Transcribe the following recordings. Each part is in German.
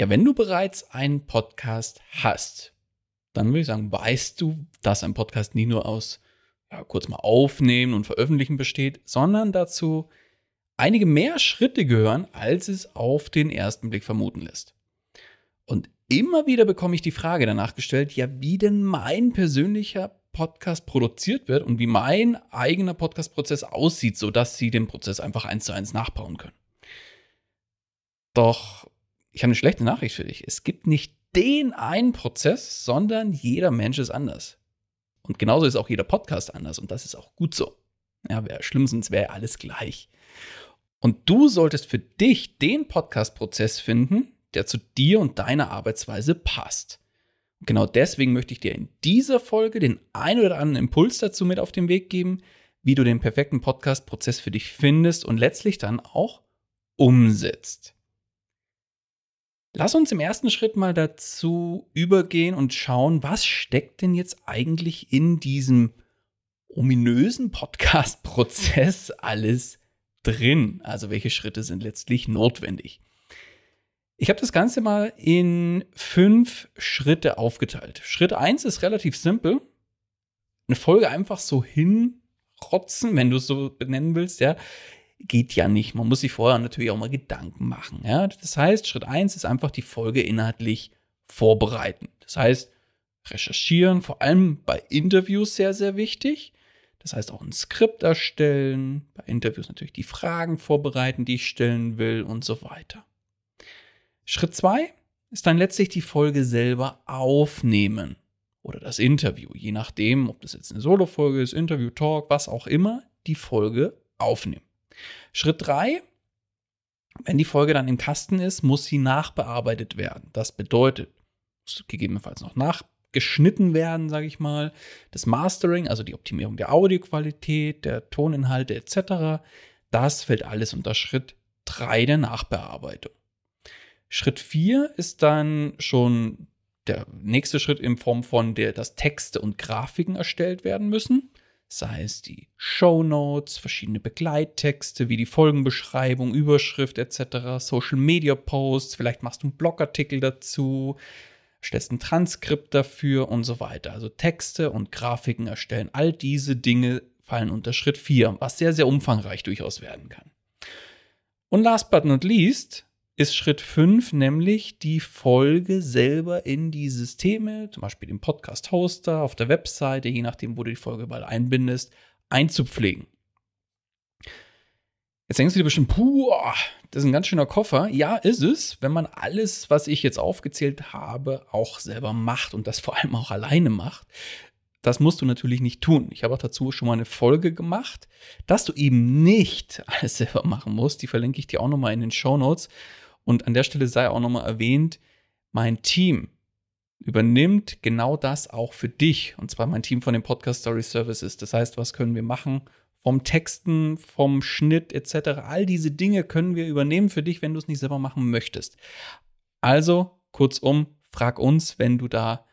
Ja, wenn du bereits einen Podcast hast, dann würde ich sagen, weißt du, dass ein Podcast nie nur aus ja, kurz mal aufnehmen und veröffentlichen besteht, sondern dazu einige mehr Schritte gehören, als es auf den ersten Blick vermuten lässt. Und immer wieder bekomme ich die Frage danach gestellt, ja, wie denn mein persönlicher Podcast produziert wird und wie mein eigener Podcast-Prozess aussieht, sodass sie den Prozess einfach eins zu eins nachbauen können. Doch ich habe eine schlechte Nachricht für dich. Es gibt nicht den einen Prozess, sondern jeder Mensch ist anders. Und genauso ist auch jeder Podcast anders und das ist auch gut so. Ja, wäre schlimm, sonst wäre alles gleich. Und du solltest für dich den Podcast-Prozess finden, der zu dir und deiner Arbeitsweise passt. Und genau deswegen möchte ich dir in dieser Folge den ein oder anderen Impuls dazu mit auf den Weg geben, wie du den perfekten Podcast-Prozess für dich findest und letztlich dann auch umsetzt. Lass uns im ersten Schritt mal dazu übergehen und schauen, was steckt denn jetzt eigentlich in diesem ominösen Podcast-Prozess alles drin? Also welche Schritte sind letztlich notwendig? Ich habe das Ganze mal in fünf Schritte aufgeteilt. Schritt eins ist relativ simpel. Eine Folge einfach so hinrotzen, wenn du es so benennen willst, ja geht ja nicht. Man muss sich vorher natürlich auch mal Gedanken machen. Ja? Das heißt, Schritt eins ist einfach die Folge inhaltlich vorbereiten. Das heißt, recherchieren, vor allem bei Interviews sehr, sehr wichtig. Das heißt auch ein Skript erstellen, bei Interviews natürlich die Fragen vorbereiten, die ich stellen will und so weiter. Schritt zwei ist dann letztlich die Folge selber aufnehmen oder das Interview, je nachdem, ob das jetzt eine Solo-Folge ist, Interview, Talk, was auch immer, die Folge aufnehmen. Schritt 3, wenn die Folge dann im Kasten ist, muss sie nachbearbeitet werden. Das bedeutet, muss gegebenenfalls noch nachgeschnitten werden, sage ich mal. Das Mastering, also die Optimierung der Audioqualität, der Toninhalte etc., das fällt alles unter Schritt 3 der Nachbearbeitung. Schritt 4 ist dann schon der nächste Schritt in Form von der, dass Texte und Grafiken erstellt werden müssen sei es die Show Notes, verschiedene Begleittexte wie die Folgenbeschreibung, Überschrift etc., Social Media Posts, vielleicht machst du einen Blogartikel dazu, stellst ein Transkript dafür und so weiter. Also Texte und Grafiken erstellen, all diese Dinge fallen unter Schritt 4, was sehr, sehr umfangreich durchaus werden kann. Und last but not least ist Schritt 5 nämlich die Folge selber in die Systeme, zum Beispiel den Podcast-Hoster, auf der Webseite, je nachdem, wo du die Folge bald einbindest, einzupflegen. Jetzt denkst du dir bestimmt, puh, das ist ein ganz schöner Koffer. Ja, ist es, wenn man alles, was ich jetzt aufgezählt habe, auch selber macht und das vor allem auch alleine macht. das musst du natürlich nicht tun. Ich habe auch dazu schon mal eine Folge gemacht, dass du eben nicht alles selber machen musst. Die verlinke ich dir auch nochmal in den Show Notes. Und an der Stelle sei auch nochmal erwähnt, mein Team übernimmt genau das auch für dich. Und zwar mein Team von den Podcast Story Services. Das heißt, was können wir machen? Vom Texten, vom Schnitt etc. All diese Dinge können wir übernehmen für dich, wenn du es nicht selber machen möchtest. Also, kurzum, frag uns, wenn du da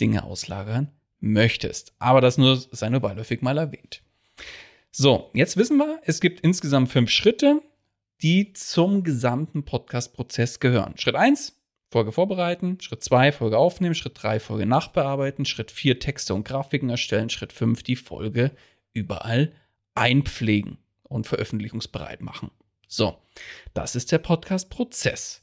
Dinge auslagern möchtest. Aber das nur sei nur beiläufig mal erwähnt. So, jetzt wissen wir, es gibt insgesamt fünf Schritte, die zum gesamten Podcast-Prozess gehören. Schritt eins Folge vorbereiten, Schritt 2 Folge aufnehmen, Schritt 3 Folge nachbearbeiten, Schritt 4 Texte und Grafiken erstellen, Schritt 5 die Folge überall einpflegen und veröffentlichungsbereit machen. So, das ist der Podcast-Prozess.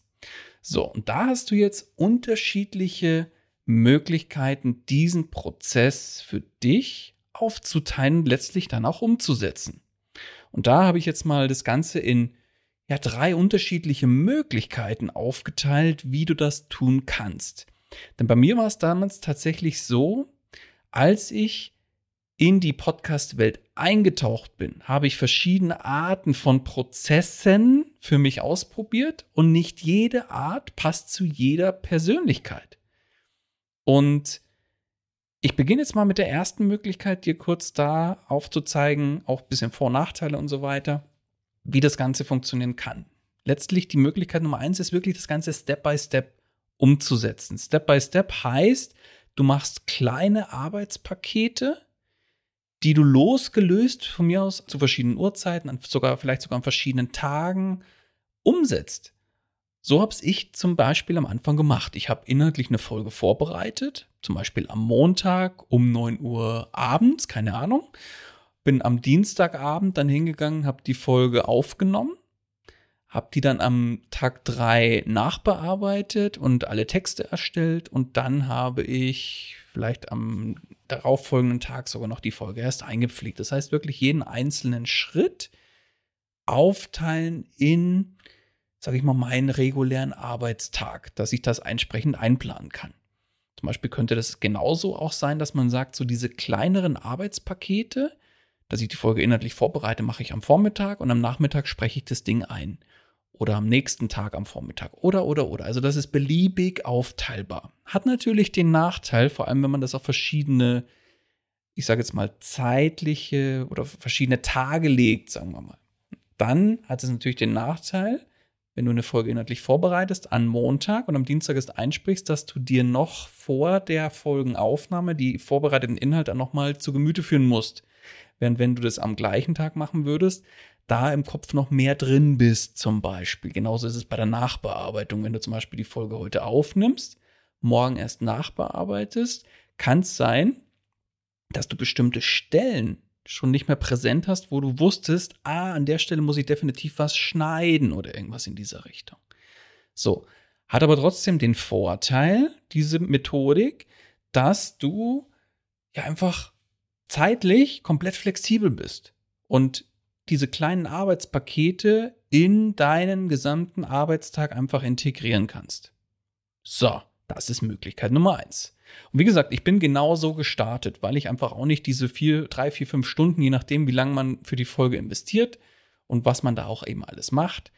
So, und da hast du jetzt unterschiedliche Möglichkeiten, diesen Prozess für dich aufzuteilen und letztlich dann auch umzusetzen. Und da habe ich jetzt mal das Ganze in ja drei unterschiedliche Möglichkeiten aufgeteilt, wie du das tun kannst. Denn bei mir war es damals tatsächlich so, als ich in die Podcast-Welt eingetaucht bin, habe ich verschiedene Arten von Prozessen für mich ausprobiert und nicht jede Art passt zu jeder Persönlichkeit. Und ich beginne jetzt mal mit der ersten Möglichkeit, dir kurz da aufzuzeigen, auch ein bisschen Vor- und Nachteile und so weiter wie das Ganze funktionieren kann. Letztlich die Möglichkeit Nummer eins ist wirklich das Ganze Step by Step umzusetzen. Step by Step heißt, du machst kleine Arbeitspakete, die du losgelöst von mir aus zu verschiedenen Uhrzeiten, sogar vielleicht sogar an verschiedenen Tagen umsetzt. So habe ich zum Beispiel am Anfang gemacht. Ich habe inhaltlich eine Folge vorbereitet, zum Beispiel am Montag um 9 Uhr abends, keine Ahnung bin am Dienstagabend dann hingegangen, habe die Folge aufgenommen, habe die dann am Tag 3 nachbearbeitet und alle Texte erstellt und dann habe ich vielleicht am darauffolgenden Tag sogar noch die Folge erst eingepflegt. Das heißt wirklich jeden einzelnen Schritt aufteilen in, sage ich mal, meinen regulären Arbeitstag, dass ich das entsprechend einplanen kann. Zum Beispiel könnte das genauso auch sein, dass man sagt, so diese kleineren Arbeitspakete, dass ich die Folge inhaltlich vorbereite, mache ich am Vormittag und am Nachmittag spreche ich das Ding ein. Oder am nächsten Tag am Vormittag. Oder, oder, oder. Also das ist beliebig aufteilbar. Hat natürlich den Nachteil, vor allem wenn man das auf verschiedene, ich sage jetzt mal, zeitliche oder verschiedene Tage legt, sagen wir mal. Dann hat es natürlich den Nachteil, wenn du eine Folge inhaltlich vorbereitest, an Montag und am Dienstag ist einsprichst, dass du dir noch vor der Folgenaufnahme die vorbereiteten Inhalte nochmal zu Gemüte führen musst. Während wenn du das am gleichen Tag machen würdest, da im Kopf noch mehr drin bist, zum Beispiel. Genauso ist es bei der Nachbearbeitung. Wenn du zum Beispiel die Folge heute aufnimmst, morgen erst nachbearbeitest, kann es sein, dass du bestimmte Stellen schon nicht mehr präsent hast, wo du wusstest, ah, an der Stelle muss ich definitiv was schneiden oder irgendwas in dieser Richtung. So, hat aber trotzdem den Vorteil, diese Methodik, dass du ja einfach zeitlich komplett flexibel bist und diese kleinen Arbeitspakete in deinen gesamten Arbeitstag einfach integrieren kannst. So, das ist Möglichkeit Nummer eins. Und wie gesagt, ich bin genauso gestartet, weil ich einfach auch nicht diese vier, drei, vier, fünf Stunden, je nachdem, wie lange man für die Folge investiert und was man da auch eben alles macht,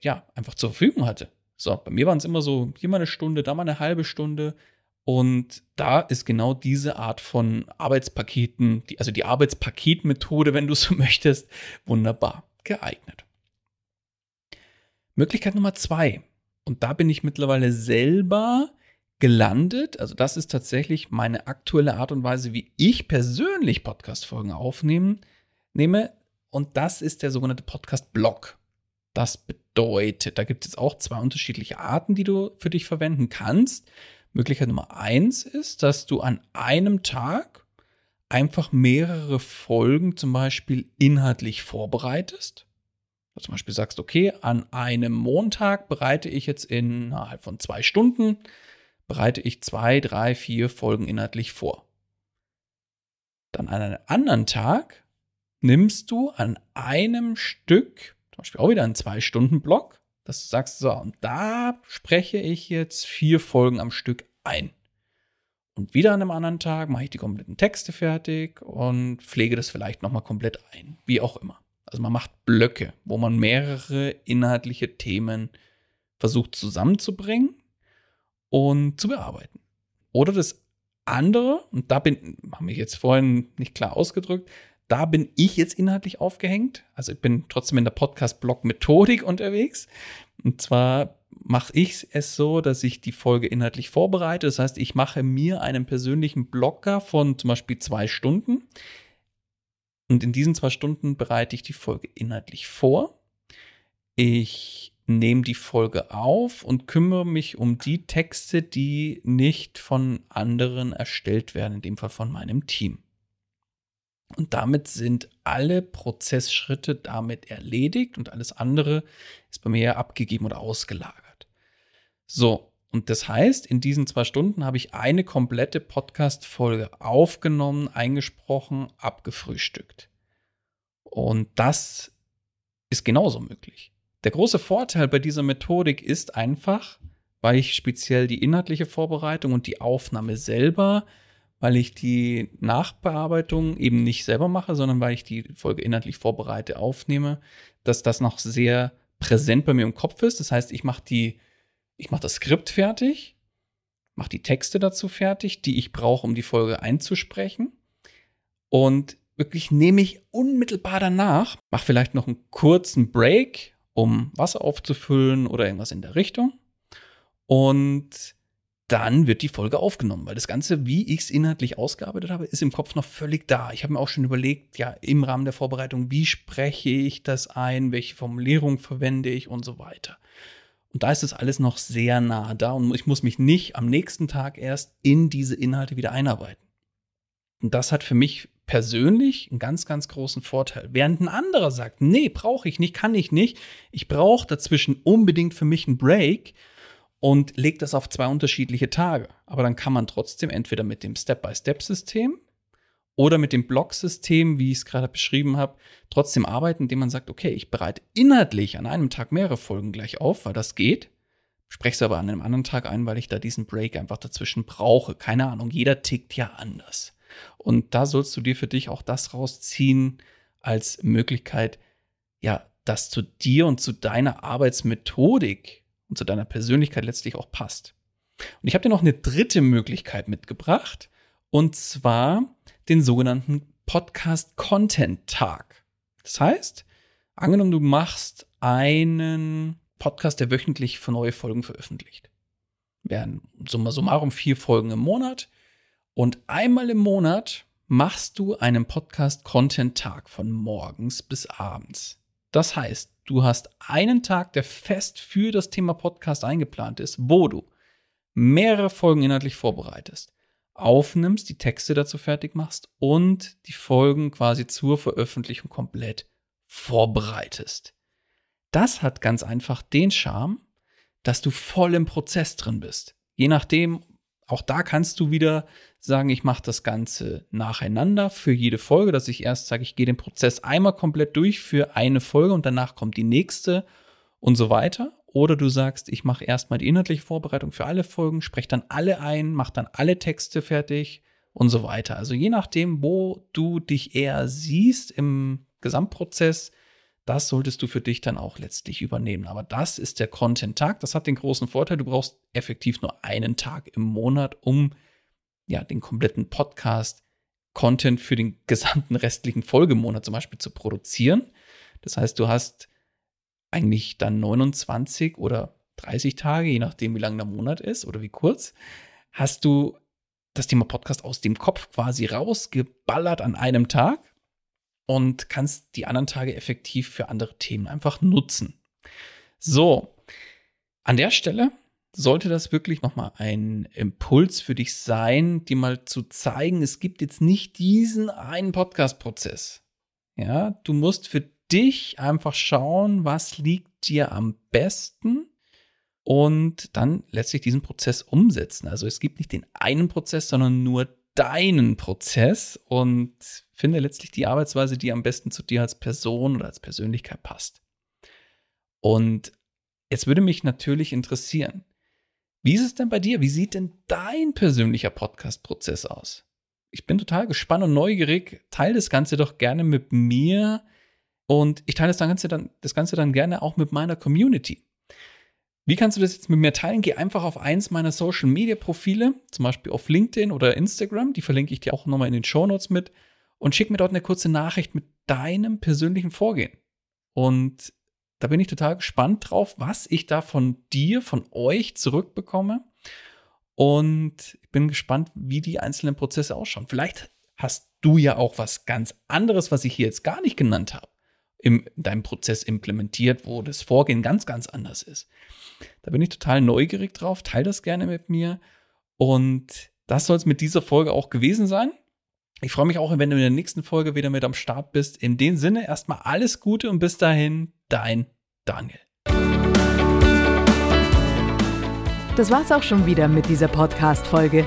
ja, einfach zur Verfügung hatte. So, bei mir waren es immer so, hier mal eine Stunde, da mal eine halbe Stunde. Und da ist genau diese Art von Arbeitspaketen, die, also die Arbeitspaketmethode, wenn du so möchtest, wunderbar geeignet. Möglichkeit Nummer zwei. Und da bin ich mittlerweile selber gelandet. Also das ist tatsächlich meine aktuelle Art und Weise, wie ich persönlich Podcast-Folgen aufnehme. Nehme. Und das ist der sogenannte Podcast-Blog. Das bedeutet, da gibt es auch zwei unterschiedliche Arten, die du für dich verwenden kannst. Möglichkeit Nummer eins ist, dass du an einem Tag einfach mehrere Folgen zum Beispiel inhaltlich vorbereitest. Zum Beispiel sagst, okay, an einem Montag bereite ich jetzt innerhalb von zwei Stunden, bereite ich zwei, drei, vier Folgen inhaltlich vor. Dann an einem anderen Tag nimmst du an einem Stück, zum Beispiel auch wieder einen Zwei-Stunden-Block, dass du sagst, so, und da spreche ich jetzt vier Folgen am Stück ein. Und wieder an einem anderen Tag mache ich die kompletten Texte fertig und pflege das vielleicht nochmal komplett ein, wie auch immer. Also man macht Blöcke, wo man mehrere inhaltliche Themen versucht zusammenzubringen und zu bearbeiten. Oder das andere, und da bin, habe ich jetzt vorhin nicht klar ausgedrückt, da bin ich jetzt inhaltlich aufgehängt. Also ich bin trotzdem in der Podcast-Blog-Methodik unterwegs. Und zwar mache ich es so, dass ich die Folge inhaltlich vorbereite. Das heißt, ich mache mir einen persönlichen Blocker von zum Beispiel zwei Stunden. Und in diesen zwei Stunden bereite ich die Folge inhaltlich vor. Ich nehme die Folge auf und kümmere mich um die Texte, die nicht von anderen erstellt werden, in dem Fall von meinem Team. Und damit sind alle Prozessschritte damit erledigt und alles andere ist bei mir abgegeben oder ausgelagert. So, und das heißt, in diesen zwei Stunden habe ich eine komplette Podcast-Folge aufgenommen, eingesprochen, abgefrühstückt. Und das ist genauso möglich. Der große Vorteil bei dieser Methodik ist einfach, weil ich speziell die inhaltliche Vorbereitung und die Aufnahme selber weil ich die Nachbearbeitung eben nicht selber mache, sondern weil ich die Folge inhaltlich vorbereite, aufnehme, dass das noch sehr präsent bei mir im Kopf ist. Das heißt, ich mache die, ich mache das Skript fertig, mache die Texte dazu fertig, die ich brauche, um die Folge einzusprechen. Und wirklich nehme ich unmittelbar danach, mache vielleicht noch einen kurzen Break, um Wasser aufzufüllen oder irgendwas in der Richtung. Und dann wird die Folge aufgenommen, weil das Ganze, wie ich es inhaltlich ausgearbeitet habe, ist im Kopf noch völlig da. Ich habe mir auch schon überlegt, ja, im Rahmen der Vorbereitung, wie spreche ich das ein, welche Formulierung verwende ich und so weiter. Und da ist es alles noch sehr nah da und ich muss mich nicht am nächsten Tag erst in diese Inhalte wieder einarbeiten. Und das hat für mich persönlich einen ganz, ganz großen Vorteil. Während ein anderer sagt, nee, brauche ich nicht, kann ich nicht. Ich brauche dazwischen unbedingt für mich einen Break und legt das auf zwei unterschiedliche Tage. Aber dann kann man trotzdem entweder mit dem Step-by-Step-System oder mit dem Block-System, wie ich es gerade beschrieben habe, trotzdem arbeiten, indem man sagt, okay, ich bereite inhaltlich an einem Tag mehrere Folgen gleich auf, weil das geht, spreche es aber an einem anderen Tag ein, weil ich da diesen Break einfach dazwischen brauche. Keine Ahnung, jeder tickt ja anders. Und da sollst du dir für dich auch das rausziehen als Möglichkeit, ja, das zu dir und zu deiner Arbeitsmethodik und zu deiner Persönlichkeit letztlich auch passt. Und ich habe dir noch eine dritte Möglichkeit mitgebracht, und zwar den sogenannten Podcast Content Tag. Das heißt, angenommen, du machst einen Podcast, der wöchentlich für neue Folgen veröffentlicht. Werden summa summarum vier Folgen im Monat. Und einmal im Monat machst du einen Podcast Content Tag von morgens bis abends. Das heißt, du hast einen Tag, der fest für das Thema Podcast eingeplant ist, wo du mehrere Folgen inhaltlich vorbereitest, aufnimmst, die Texte dazu fertig machst und die Folgen quasi zur Veröffentlichung komplett vorbereitest. Das hat ganz einfach den Charme, dass du voll im Prozess drin bist. Je nachdem, auch da kannst du wieder sagen, ich mache das Ganze nacheinander für jede Folge, dass ich erst sage, ich gehe den Prozess einmal komplett durch für eine Folge und danach kommt die nächste und so weiter. Oder du sagst, ich mache erstmal die inhaltliche Vorbereitung für alle Folgen, spreche dann alle ein, mache dann alle Texte fertig und so weiter. Also je nachdem, wo du dich eher siehst im Gesamtprozess, das solltest du für dich dann auch letztlich übernehmen. Aber das ist der Content-Tag. Das hat den großen Vorteil, du brauchst effektiv nur einen Tag im Monat, um ja, den kompletten Podcast Content für den gesamten restlichen Folgemonat zum Beispiel zu produzieren. Das heißt, du hast eigentlich dann 29 oder 30 Tage, je nachdem, wie lang der Monat ist oder wie kurz, hast du das Thema Podcast aus dem Kopf quasi rausgeballert an einem Tag und kannst die anderen Tage effektiv für andere Themen einfach nutzen. So, an der Stelle sollte das wirklich nochmal ein Impuls für dich sein, dir mal zu zeigen, es gibt jetzt nicht diesen einen Podcast-Prozess. Ja, du musst für dich einfach schauen, was liegt dir am besten und dann letztlich diesen Prozess umsetzen. Also es gibt nicht den einen Prozess, sondern nur deinen Prozess und finde letztlich die Arbeitsweise, die am besten zu dir als Person oder als Persönlichkeit passt. Und jetzt würde mich natürlich interessieren, Wie ist es denn bei dir? Wie sieht denn dein persönlicher Podcast-Prozess aus? Ich bin total gespannt und neugierig. Teil das Ganze doch gerne mit mir und ich teile das Ganze dann, das Ganze dann gerne auch mit meiner Community. Wie kannst du das jetzt mit mir teilen? Geh einfach auf eins meiner Social Media Profile, zum Beispiel auf LinkedIn oder Instagram. Die verlinke ich dir auch nochmal in den Show Notes mit und schick mir dort eine kurze Nachricht mit deinem persönlichen Vorgehen. Und da bin ich total gespannt drauf, was ich da von dir, von euch zurückbekomme. Und ich bin gespannt, wie die einzelnen Prozesse ausschauen. Vielleicht hast du ja auch was ganz anderes, was ich hier jetzt gar nicht genannt habe, in deinem Prozess implementiert, wo das Vorgehen ganz, ganz anders ist. Da bin ich total neugierig drauf. Teil das gerne mit mir. Und das soll es mit dieser Folge auch gewesen sein. Ich freue mich auch, wenn du in der nächsten Folge wieder mit am Start bist. In dem Sinne erstmal alles Gute und bis dahin, dein Daniel. Das war's auch schon wieder mit dieser Podcast-Folge.